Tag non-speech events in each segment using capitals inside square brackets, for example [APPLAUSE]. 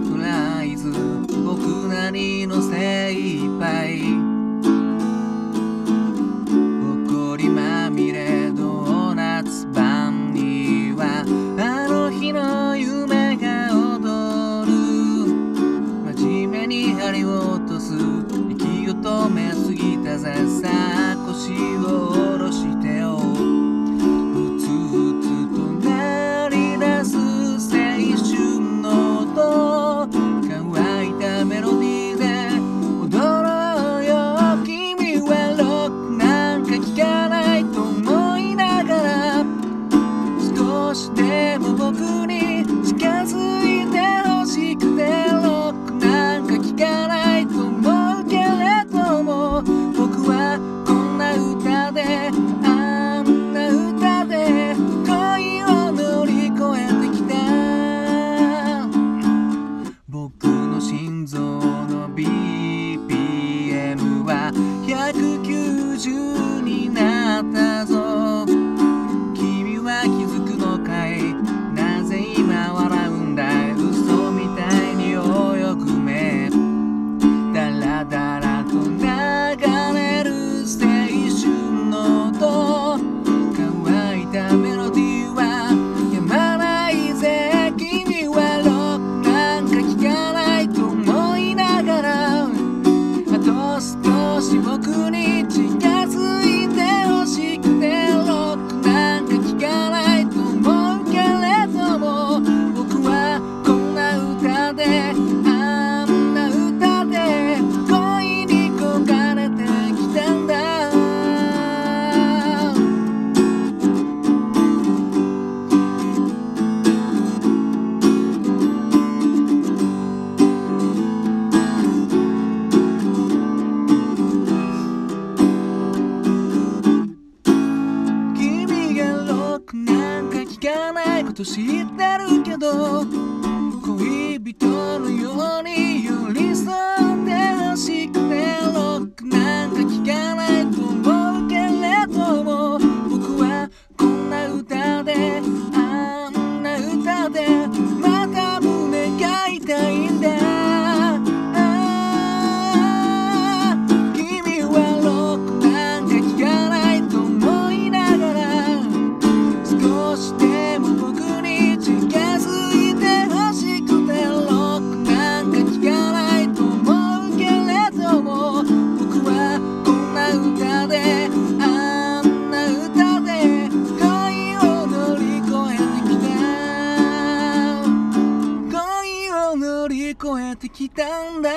サプライズ僕なりのと知ってるけど恋人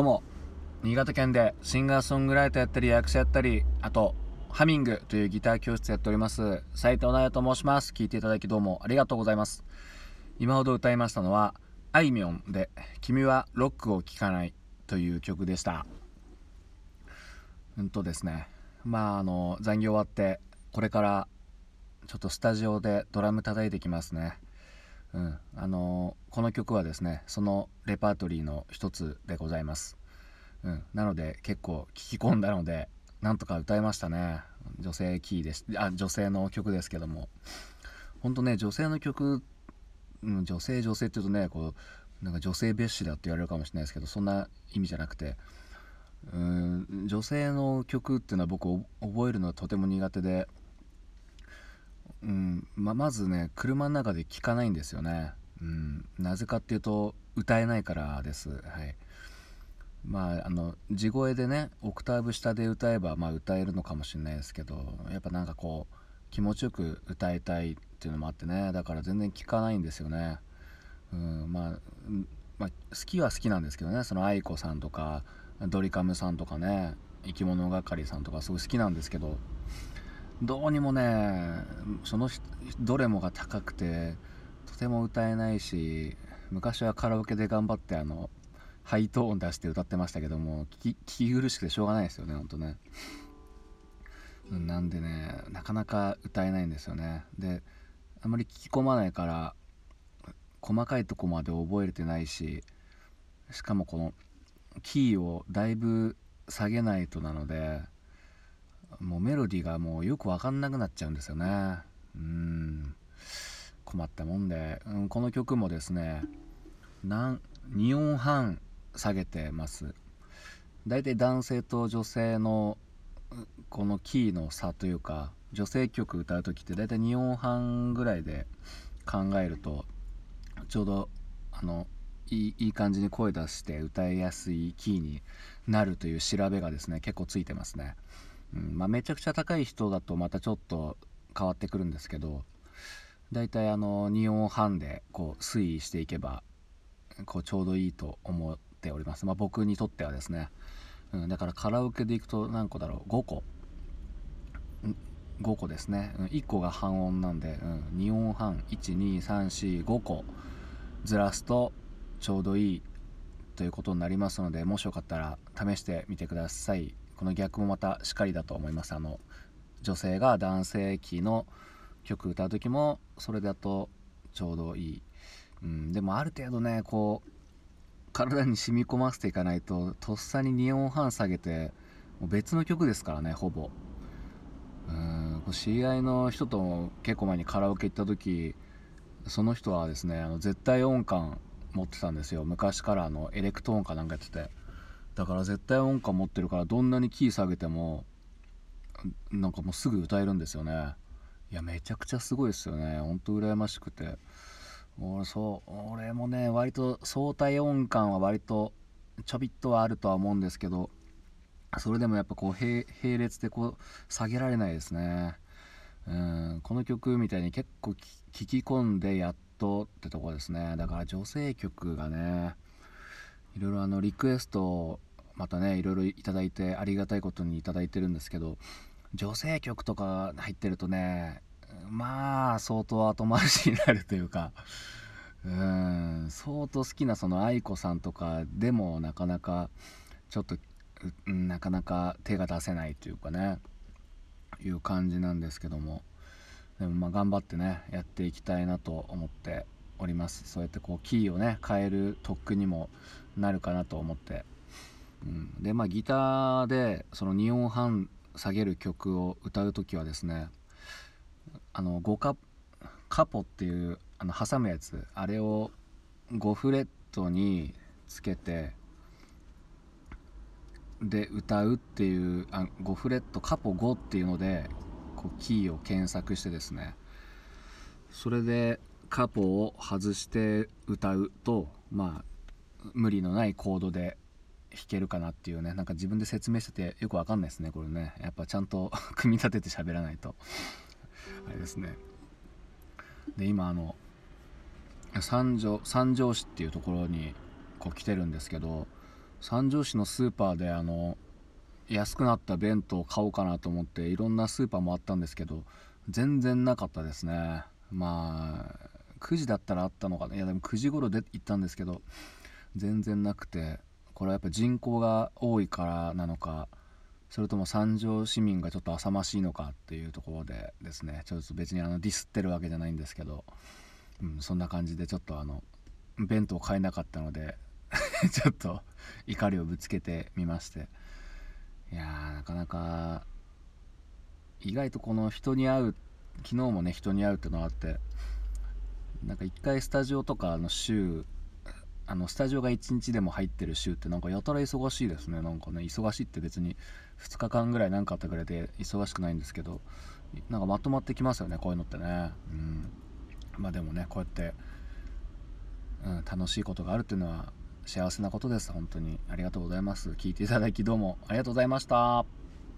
どうも新潟県でシンガーソングライターやったり役者やったりあとハミングというギター教室やっております斉藤直也と申します。聞いていただきどうもありがとうございます。今ほど歌いましたのはあいみょんで「君はロックを聴かない」という曲でした。うんとですねまああの残業終わってこれからちょっとスタジオでドラム叩いてきますね。うん、あのこの曲はですねそのレパートリーの一つでございます、うん、なので結構聞き込んだのでなんとか歌いましたね。女性キーです。あ女性の曲ですけども。ほんとね女性の曲、うん、女性女性って言うとねこうなんか女性蔑視だって言われるかもしれないですけどそんな意味じゃなくて。うん女性の曲っていうのは僕覚えるのはとても苦手で。うんままずね車の中で聴かないんですよね、うん、なぜかっていうと歌えないからです。はい。まああの地声でねオクターブ下で歌えばまあ歌えるのかもしれないですけどやっぱなんかこう気持ちよく歌いたいっていうのもあってねだから全然聴かないんですよね。うん。まあ、まあ、好きは好きなんですけどねその愛子さんとかドリカムさんとかね生き物係さんとかすごい好きなんですけどどうにもねそのどれもが高くてとても歌えないし昔はカラオケで頑張ってあのハイトーン出して歌ってましたけども聞き苦しくてしょうがないですよねほんとね。なんでねなかなか歌えないんですよね。であまり聞き込まないから細かいとこまで覚えてないししかもこのキーをだいぶ下げないとなのでもうメロディーがもうよく分かんなくなっちゃうんですよね。うん。困ったもんで、うん、この曲もですねなん2音半下げてます。大体男性と女性のこのキーの差というか女性曲歌う時って大体2音半ぐらいで考えるとちょうどあのいいいい感じに声出して歌いやすいキーになるという調べがですね結構ついてますね、うんまあ、めちゃくちゃ高い人だとまたちょっと変わってくるんですけどだいたいあの2音半でこう推移していけばこうちょうどいいと思っております、まあ、僕にとってはですね、うん、だからカラオケで行くと何個だろう。5個。5個ですね、1個が半音なんで、うん、2音半12345個。ずらすとちょうどいいということになりますのでもしよかったら試してみてください。この逆もまたしっかりだと思います。あの女性が男性キーの曲歌う時もそれだとちょうどいい、うん、でもある程度ねこう体に染み込ませていかないととっさに2音半下げてもう別の曲ですからねほぼ。うん知り合いの人と結構前にカラオケ行った時その人はですねあの絶対音感持ってたんですよ。昔からあのエレクトーンかなんかやってて。だから絶対音感持ってるからどんなにキー下げてもなんかもうすぐ歌えるんですよね。いやめちゃくちゃすごいですよね。ほんと羨ましくて。俺そう俺もね割と相対音感は割とちょびっとはあるとは思うんですけどそれでもやっぱこう並列でこう下げられないですね。うんこの曲みたいに結構聴き込んでやっとってとこですね。だから女性曲がねいろいろあのリクエストをまたねいろいろいただいてありがたいことに頂いてるんですけど女性曲とか入ってるとねまあ相当後回しになるというかうん相当好きなその愛子さんとかでもなかなかちょっとなかなか手が出せないというかねいう感じなんですけどもでもまあ頑張ってねやっていきたいなと思っております。そうやってこうキーをね変える特訓にもなるかなと思って、うん、でまあギターでその2音半下げる曲を歌う時はですねあの5カカポっていうあの挟むやつあれを5フレットにつけてで歌うっていうあ5フレットカポ5っていうのでこうキーを検索してですねそれでカポを外して歌うとまあ無理のないコードで弾けるかなっていうねなんか自分で説明しててよくわかんないですねこれね。やっぱちゃんと [LAUGHS] 組み立てて喋らないと。あれですね。で今あの三条三条市っていうところにこう来てるんですけど三条市のスーパーであの安くなった弁当を買おうかなと思っていろんなスーパーもあったんですけど全然なかったですね。まあ9時だったらあったのかな。いやでも9時頃で行ったんですけど全然なくて。これはやっぱ人口が多いからなのかそれとも三条市民がちょっと浅ましいのかっていうところでですねちょっと別にあのディスってるわけじゃないんですけど、うん、そんな感じでちょっとあの弁当買えなかったので [LAUGHS] ちょっと怒りをぶつけてみまして。いやーなかなか意外とこの人に会う昨日もね人に会うっていうのがあってなんか一回スタジオとかの週あのスタジオが1日でも入ってる週ってなんかやたら忙しいですね。なんかね忙しいって別に2日間ぐらい何かあったぐらいで忙しくないんですけどなんかまとまってきますよねこういうのってね。うん。まあでもねこうやって、うん、楽しいことがあるっていうのは幸せなことです。本当に。ありがとうございます。聞いていただきどうもありがとうございました。